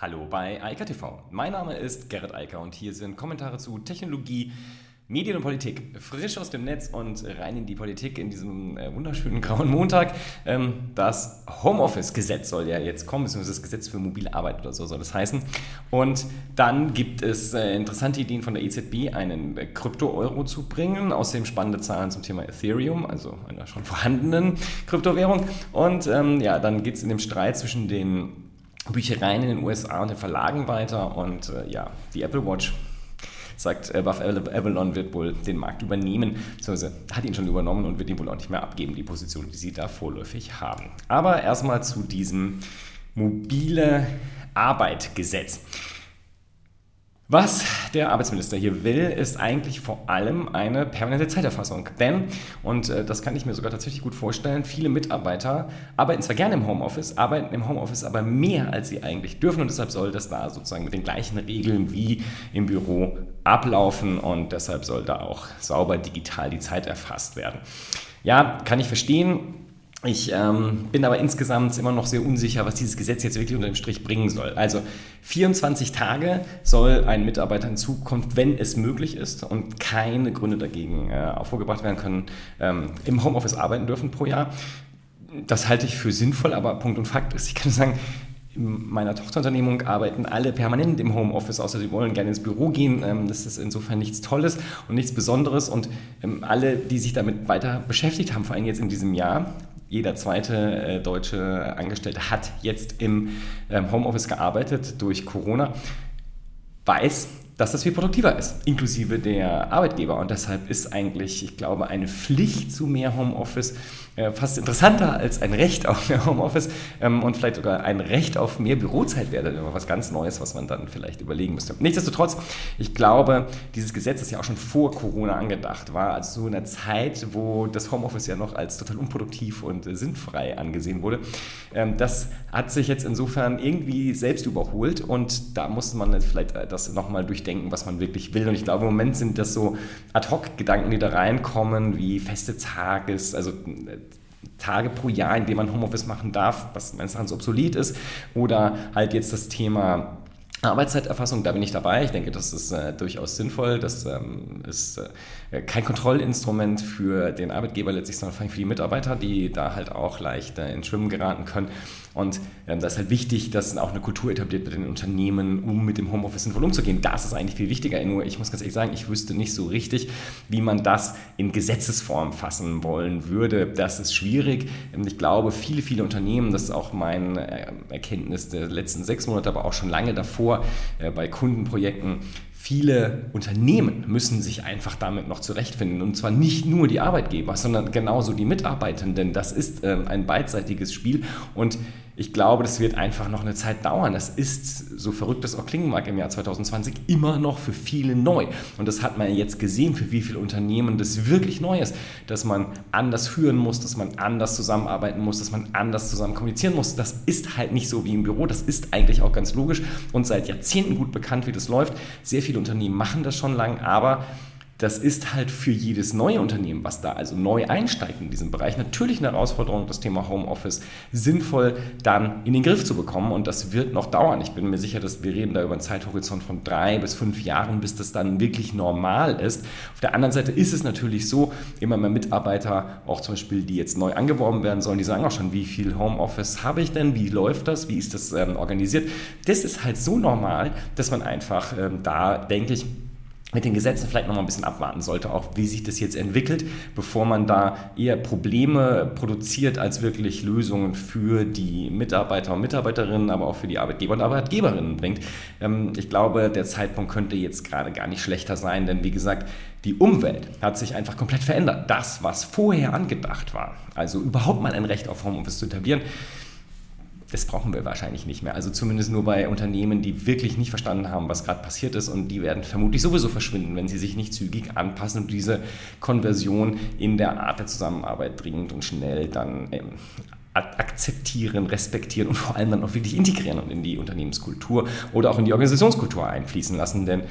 Hallo bei Eika TV. Mein Name ist Gerrit Eiker und hier sind Kommentare zu Technologie, Medien und Politik. Frisch aus dem Netz und rein in die Politik in diesem äh, wunderschönen grauen Montag. Ähm, das Homeoffice-Gesetz soll ja jetzt kommen, beziehungsweise das Gesetz für mobile Arbeit oder so soll das heißen. Und dann gibt es äh, interessante Ideen von der EZB, einen äh, Krypto-Euro zu bringen. Außerdem spannende Zahlen zum Thema Ethereum, also einer schon vorhandenen Kryptowährung. Und ähm, ja, dann geht es in dem Streit zwischen den Büchereien in den USA und den Verlagen weiter. Und äh, ja, die Apple Watch sagt, äh, Buff Avalon wird wohl den Markt übernehmen, beziehungsweise hat ihn schon übernommen und wird ihn wohl auch nicht mehr abgeben, die Position, die sie da vorläufig haben. Aber erstmal zu diesem mobile Arbeitgesetz. Was der Arbeitsminister hier will, ist eigentlich vor allem eine permanente Zeiterfassung. Denn, und äh, das kann ich mir sogar tatsächlich gut vorstellen, viele Mitarbeiter arbeiten zwar gerne im Homeoffice, arbeiten im Homeoffice aber mehr, als sie eigentlich dürfen. Und deshalb soll das da sozusagen mit den gleichen Regeln wie im Büro ablaufen. Und deshalb soll da auch sauber digital die Zeit erfasst werden. Ja, kann ich verstehen ich ähm, bin aber insgesamt immer noch sehr unsicher, was dieses Gesetz jetzt wirklich unter dem Strich bringen soll. Also 24 Tage soll ein Mitarbeiter in Zukunft, wenn es möglich ist und keine Gründe dagegen äh, vorgebracht werden können, ähm, im Homeoffice arbeiten dürfen pro Jahr. Das halte ich für sinnvoll, aber Punkt und Fakt ist, ich kann sagen, in meiner Tochterunternehmung arbeiten alle permanent im Homeoffice, außer sie wollen gerne ins Büro gehen. Ähm, das ist insofern nichts Tolles und nichts Besonderes. Und ähm, alle, die sich damit weiter beschäftigt haben, vor allem jetzt in diesem Jahr, jeder zweite äh, deutsche Angestellte hat jetzt im ähm, Homeoffice gearbeitet durch Corona, weiß, dass das viel produktiver ist, inklusive der Arbeitgeber. Und deshalb ist eigentlich, ich glaube, eine Pflicht zu mehr Homeoffice äh, fast interessanter als ein Recht auf mehr Homeoffice ähm, und vielleicht sogar ein Recht auf mehr Bürozeit wäre dann immer was ganz Neues, was man dann vielleicht überlegen müsste. Nichtsdestotrotz, ich glaube, dieses Gesetz ist ja auch schon vor Corona angedacht, war also so in einer Zeit, wo das Homeoffice ja noch als total unproduktiv und äh, sinnfrei angesehen wurde. Ähm, das hat sich jetzt insofern irgendwie selbst überholt und da muss man vielleicht äh, das nochmal durchdenken, was man wirklich will. Und ich glaube, im Moment sind das so Ad-Hoc-Gedanken, die da reinkommen, wie feste Tages, also äh, Tage pro Jahr, in denen man Homeoffice machen darf, was meines Erachtens obsolet ist. Oder halt jetzt das Thema Arbeitszeiterfassung, da bin ich dabei. Ich denke, das ist äh, durchaus sinnvoll. Das ähm, ist äh, kein Kontrollinstrument für den Arbeitgeber letztlich, sondern vor allem für die Mitarbeiter, die da halt auch leicht äh, ins Schwimmen geraten können. Und ähm, da ist halt wichtig, dass auch eine Kultur etabliert wird in den Unternehmen, um mit dem Homeoffice sinnvoll umzugehen. Das ist eigentlich viel wichtiger. Nur ich muss ganz ehrlich sagen, ich wüsste nicht so richtig, wie man das in Gesetzesform fassen wollen würde. Das ist schwierig. Ähm, ich glaube, viele, viele Unternehmen, das ist auch mein äh, Erkenntnis der letzten sechs Monate, aber auch schon lange davor äh, bei Kundenprojekten, viele Unternehmen müssen sich einfach damit noch zurechtfinden. Und zwar nicht nur die Arbeitgeber, sondern genauso die Mitarbeitenden. Das ist äh, ein beidseitiges Spiel. Und ich glaube, das wird einfach noch eine Zeit dauern. Das ist, so verrückt das auch klingen mag, im Jahr 2020 immer noch für viele neu. Und das hat man jetzt gesehen, für wie viele Unternehmen das wirklich neu ist, dass man anders führen muss, dass man anders zusammenarbeiten muss, dass man anders zusammen kommunizieren muss. Das ist halt nicht so wie im Büro. Das ist eigentlich auch ganz logisch und seit Jahrzehnten gut bekannt, wie das läuft. Sehr viele Unternehmen machen das schon lang, aber das ist halt für jedes neue Unternehmen, was da also neu einsteigt in diesem Bereich, natürlich eine Herausforderung, das Thema Homeoffice sinnvoll dann in den Griff zu bekommen. Und das wird noch dauern. Ich bin mir sicher, dass wir reden da über einen Zeithorizont von drei bis fünf Jahren, bis das dann wirklich normal ist. Auf der anderen Seite ist es natürlich so, immer mehr Mitarbeiter, auch zum Beispiel, die jetzt neu angeworben werden sollen, die sagen auch schon, wie viel Homeoffice habe ich denn, wie läuft das, wie ist das ähm, organisiert. Das ist halt so normal, dass man einfach ähm, da, denke ich, mit den Gesetzen vielleicht noch mal ein bisschen abwarten sollte, auch wie sich das jetzt entwickelt, bevor man da eher Probleme produziert als wirklich Lösungen für die Mitarbeiter und Mitarbeiterinnen, aber auch für die Arbeitgeber und Arbeitgeberinnen bringt. Ähm, ich glaube, der Zeitpunkt könnte jetzt gerade gar nicht schlechter sein, denn wie gesagt, die Umwelt hat sich einfach komplett verändert. Das, was vorher angedacht war, also überhaupt mal ein Recht auf Homeoffice zu etablieren, das brauchen wir wahrscheinlich nicht mehr. Also zumindest nur bei Unternehmen, die wirklich nicht verstanden haben, was gerade passiert ist und die werden vermutlich sowieso verschwinden, wenn sie sich nicht zügig anpassen und diese Konversion in der Art der Zusammenarbeit dringend und schnell dann ähm, akzeptieren, respektieren und vor allem dann auch wirklich integrieren und in die Unternehmenskultur oder auch in die Organisationskultur einfließen lassen, denn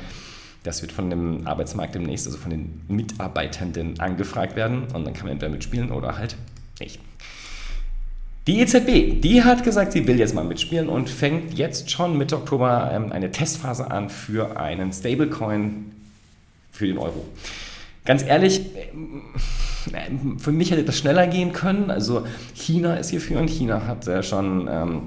das wird von dem Arbeitsmarkt demnächst, also von den Mitarbeitenden angefragt werden und dann kann man entweder mitspielen oder halt nicht. Die EZB, die hat gesagt, sie will jetzt mal mitspielen und fängt jetzt schon Mitte Oktober ähm, eine Testphase an für einen Stablecoin für den Euro. Ganz ehrlich, äh, für mich hätte das schneller gehen können. Also China ist hier führend. China hat äh, schon ähm,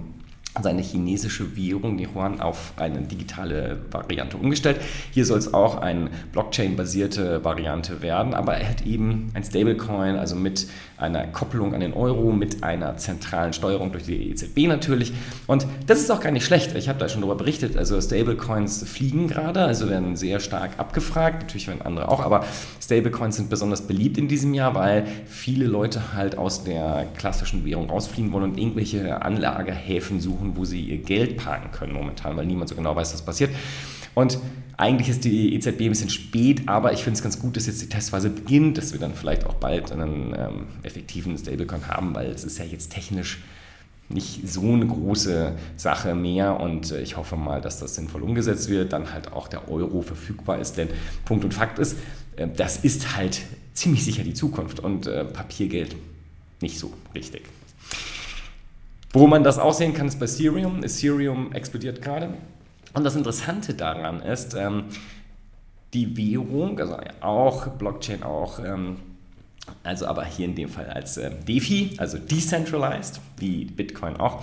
seine chinesische Währung, die Yuan, auf eine digitale Variante umgestellt. Hier soll es auch eine Blockchain-basierte Variante werden, aber er hat eben ein Stablecoin, also mit einer Kopplung an den Euro, mit einer zentralen Steuerung durch die EZB natürlich. Und das ist auch gar nicht schlecht. Ich habe da schon darüber berichtet. Also Stablecoins fliegen gerade, also werden sehr stark abgefragt. Natürlich werden andere auch, aber Stablecoins sind besonders beliebt in diesem Jahr, weil viele Leute halt aus der klassischen Währung rausfliegen wollen und irgendwelche Anlagehäfen suchen, wo sie ihr Geld parken können momentan, weil niemand so genau weiß, was passiert. Und eigentlich ist die EZB ein bisschen spät, aber ich finde es ganz gut, dass jetzt die Testphase beginnt, dass wir dann vielleicht auch bald einen ähm, effektiven Stablecoin haben, weil es ist ja jetzt technisch nicht so eine große Sache mehr und äh, ich hoffe mal, dass das sinnvoll umgesetzt wird, dann halt auch der Euro verfügbar ist, denn Punkt und Fakt ist, äh, das ist halt ziemlich sicher die Zukunft und äh, Papiergeld nicht so richtig. Wo man das aussehen kann, ist bei Ethereum. Ethereum explodiert gerade. Und das Interessante daran ist, ähm, die Währung, also auch Blockchain auch, ähm, also aber hier in dem Fall als äh, DeFi, also Decentralized, wie Bitcoin auch,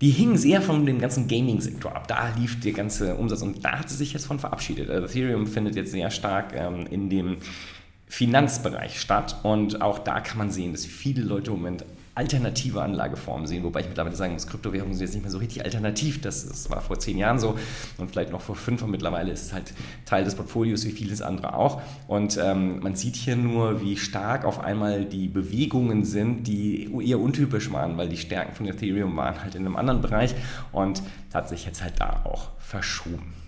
die hingen sehr von dem ganzen Gaming-Sektor ab. Da lief der ganze Umsatz und da hat sie sich jetzt von verabschiedet. Also Ethereum findet jetzt sehr stark ähm, in dem Finanzbereich statt und auch da kann man sehen, dass viele Leute im Moment alternative Anlageformen sehen, wobei ich mittlerweile sagen muss, Kryptowährungen sind jetzt nicht mehr so richtig alternativ. Das, das war vor zehn Jahren so und vielleicht noch vor fünf und mittlerweile ist es halt Teil des Portfolios wie vieles andere auch. Und ähm, man sieht hier nur, wie stark auf einmal die Bewegungen sind, die eher untypisch waren, weil die Stärken von Ethereum waren halt in einem anderen Bereich und hat sich jetzt halt da auch verschoben.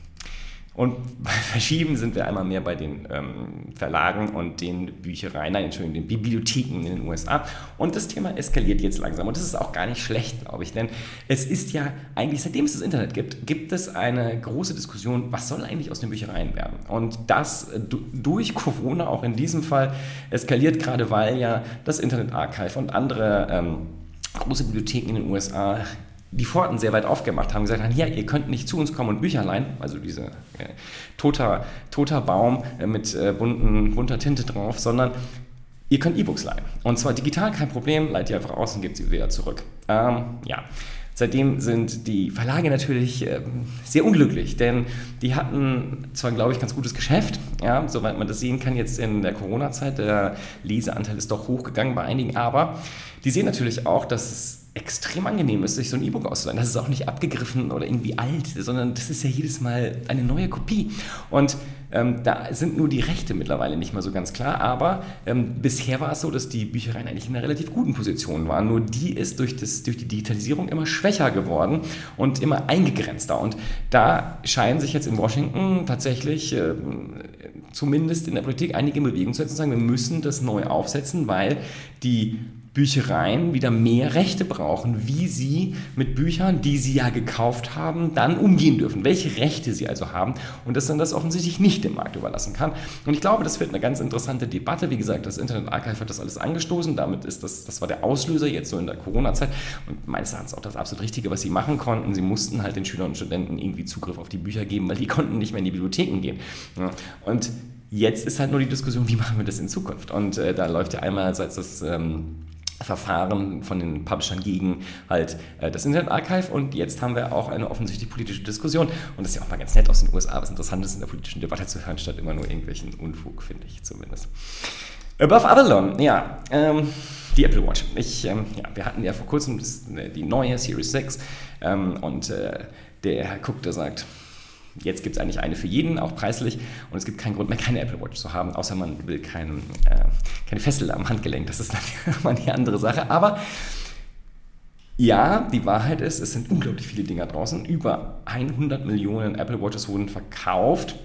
Und bei Verschieben sind wir einmal mehr bei den ähm, Verlagen und den Büchereien, nein, Entschuldigung, den Bibliotheken in den USA. Und das Thema eskaliert jetzt langsam. Und das ist auch gar nicht schlecht, glaube ich, denn es ist ja eigentlich, seitdem es das Internet gibt, gibt es eine große Diskussion, was soll eigentlich aus den Büchereien werden? Und das äh, durch Corona auch in diesem Fall eskaliert gerade, weil ja das Internet Archive und andere ähm, große Bibliotheken in den USA die Pforten sehr weit aufgemacht haben, gesagt haben, ja, ihr könnt nicht zu uns kommen und Bücher leihen, also dieser äh, toter, toter Baum äh, mit äh, bunten, bunter Tinte drauf, sondern ihr könnt E-Books leihen. Und zwar digital, kein Problem, leiht ihr einfach aus und gebt sie wieder zurück. Ähm, ja. Seitdem sind die Verlage natürlich äh, sehr unglücklich, denn die hatten zwar, glaube ich, ganz gutes Geschäft, ja, soweit man das sehen kann jetzt in der Corona-Zeit. Der Leseanteil ist doch hochgegangen bei einigen, aber die sehen natürlich auch, dass es extrem angenehm ist, sich so ein E-Book auszuleihen. Das ist auch nicht abgegriffen oder irgendwie alt, sondern das ist ja jedes Mal eine neue Kopie. Und ähm, da sind nur die Rechte mittlerweile nicht mehr so ganz klar, aber ähm, bisher war es so, dass die Büchereien eigentlich in einer relativ guten Position waren. Nur die ist durch, das, durch die Digitalisierung immer schwächer geworden und immer eingegrenzter. Und da scheinen sich jetzt in Washington tatsächlich äh, zumindest in der Politik einige Bewegungen zu setzen und sagen, wir müssen das neu aufsetzen, weil die Büchereien wieder mehr Rechte brauchen, wie sie mit Büchern, die sie ja gekauft haben, dann umgehen dürfen, welche Rechte sie also haben und dass man das offensichtlich nicht dem Markt überlassen kann. Und ich glaube, das wird eine ganz interessante Debatte. Wie gesagt, das Internet Archive hat das alles angestoßen, damit ist das, das war der Auslöser jetzt so in der Corona-Zeit und meines Erachtens auch das absolut Richtige, was sie machen konnten. Sie mussten halt den Schülern und Studenten irgendwie Zugriff auf die Bücher geben, weil die konnten nicht mehr in die Bibliotheken gehen. Und jetzt ist halt nur die Diskussion, wie machen wir das in Zukunft? Und äh, da läuft ja einmal, seit das ähm, Verfahren von den Publishern gegen halt äh, das Internet Archive und jetzt haben wir auch eine offensichtlich politische Diskussion und das ist ja auch mal ganz nett aus den USA, was interessant ist in der politischen Debatte zu hören, statt immer nur irgendwelchen Unfug, finde ich zumindest. Above Avalon, ja, ähm, die Apple Watch. Ich, ähm, ja, wir hatten ja vor kurzem das, äh, die neue Series 6 ähm, und äh, der Herr Cook, der sagt, Jetzt gibt es eigentlich eine für jeden, auch preislich. Und es gibt keinen Grund mehr, keine Apple Watch zu haben, außer man will kein, äh, keine Fessel am Handgelenk. Das ist dann eine andere Sache. Aber ja, die Wahrheit ist, es sind unglaublich viele Dinger draußen. Über 100 Millionen Apple Watches wurden verkauft.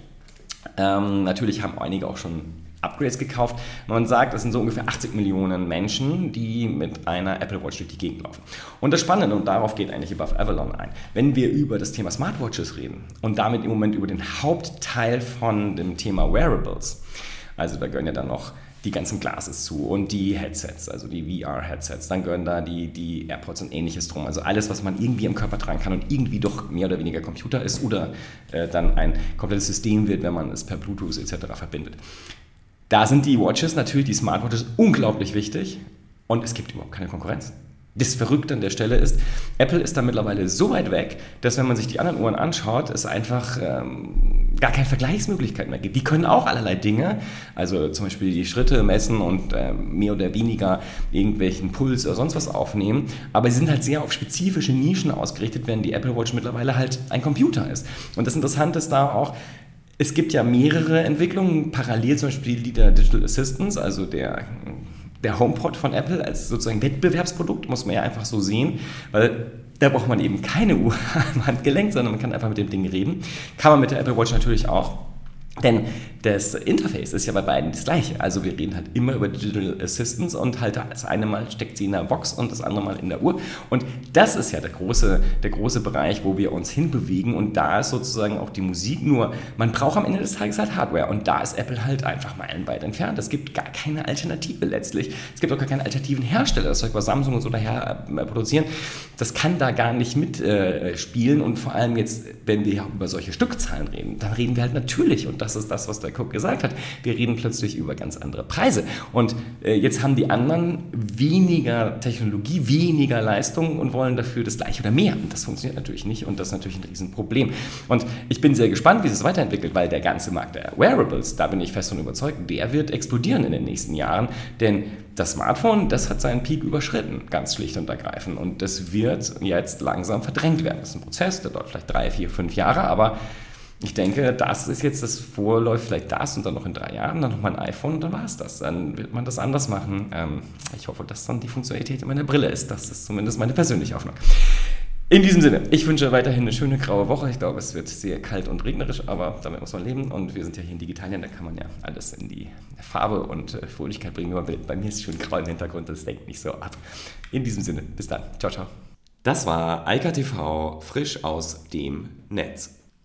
Ähm, natürlich haben einige auch schon Upgrades gekauft. Man sagt, es sind so ungefähr 80 Millionen Menschen, die mit einer Apple Watch durch die Gegend laufen. Und das Spannende, und darauf geht eigentlich Above Avalon ein, wenn wir über das Thema Smartwatches reden und damit im Moment über den Hauptteil von dem Thema Wearables, also da gehören ja dann noch die ganzen Glasses zu und die Headsets, also die VR-Headsets. Dann gehören da die, die AirPods und ähnliches drum. Also alles, was man irgendwie im Körper tragen kann und irgendwie doch mehr oder weniger Computer ist oder äh, dann ein komplettes System wird, wenn man es per Bluetooth etc. verbindet. Da sind die Watches natürlich, die Smartwatches, unglaublich wichtig und es gibt überhaupt keine Konkurrenz. Das Verrückte an der Stelle ist, Apple ist da mittlerweile so weit weg, dass wenn man sich die anderen Uhren anschaut, es einfach ähm, gar keine Vergleichsmöglichkeit mehr gibt. Die können auch allerlei Dinge, also zum Beispiel die Schritte messen und äh, mehr oder weniger irgendwelchen Puls oder sonst was aufnehmen, aber sie sind halt sehr auf spezifische Nischen ausgerichtet, während die Apple Watch mittlerweile halt ein Computer ist. Und das Interessante ist da auch, es gibt ja mehrere Entwicklungen, parallel zum Beispiel die der Digital Assistance, also der der HomePod von Apple als sozusagen Wettbewerbsprodukt, muss man ja einfach so sehen, weil da braucht man eben keine Uhr am Handgelenk, sondern man kann einfach mit dem Ding reden. Kann man mit der Apple Watch natürlich auch. Denn das Interface ist ja bei beiden das gleiche. Also wir reden halt immer über Digital Assistance und halt das eine Mal steckt sie in der Box und das andere Mal in der Uhr. Und das ist ja der große, der große Bereich, wo wir uns hinbewegen. Und da ist sozusagen auch die Musik nur, man braucht am Ende des Tages halt Hardware. Und da ist Apple halt einfach meilenweit entfernt. Es gibt gar keine Alternative letztlich. Es gibt auch gar keinen alternativen Hersteller, das Zeug, was Samsung und so daher äh, produzieren. Das kann da gar nicht mitspielen. Äh, und vor allem jetzt, wenn wir über solche Stückzahlen reden, dann reden wir halt natürlich, und das ist das, was der Cook gesagt hat, wir reden plötzlich über ganz andere Preise. Und äh, jetzt haben die anderen weniger Technologie, weniger Leistung und wollen dafür das gleiche oder mehr. Und das funktioniert natürlich nicht und das ist natürlich ein Riesenproblem. Und ich bin sehr gespannt, wie es weiterentwickelt, weil der ganze Markt der Wearables, da bin ich fest von überzeugt, der wird explodieren in den nächsten Jahren, denn das Smartphone, das hat seinen Peak überschritten, ganz schlicht und ergreifend. Und das wird jetzt langsam verdrängt werden. Das ist ein Prozess, der dauert vielleicht drei, vier, fünf Jahre, aber ich denke, das ist jetzt das Vorläuft, vielleicht das und dann noch in drei Jahren, dann noch mal ein iPhone und dann war es das. Dann wird man das anders machen. Ähm, ich hoffe, dass dann die Funktionalität in meiner Brille ist. Das ist zumindest meine persönliche Hoffnung. In diesem Sinne, ich wünsche weiterhin eine schöne graue Woche. Ich glaube, es wird sehr kalt und regnerisch, aber damit muss man leben. Und wir sind ja hier in Digitalien, da kann man ja alles in die Farbe und äh, Fröhlichkeit bringen, wie man will. Bei mir ist es schön grau im Hintergrund, das denkt nicht so ab. In diesem Sinne, bis dann. Ciao, ciao. Das war Eika frisch aus dem Netz.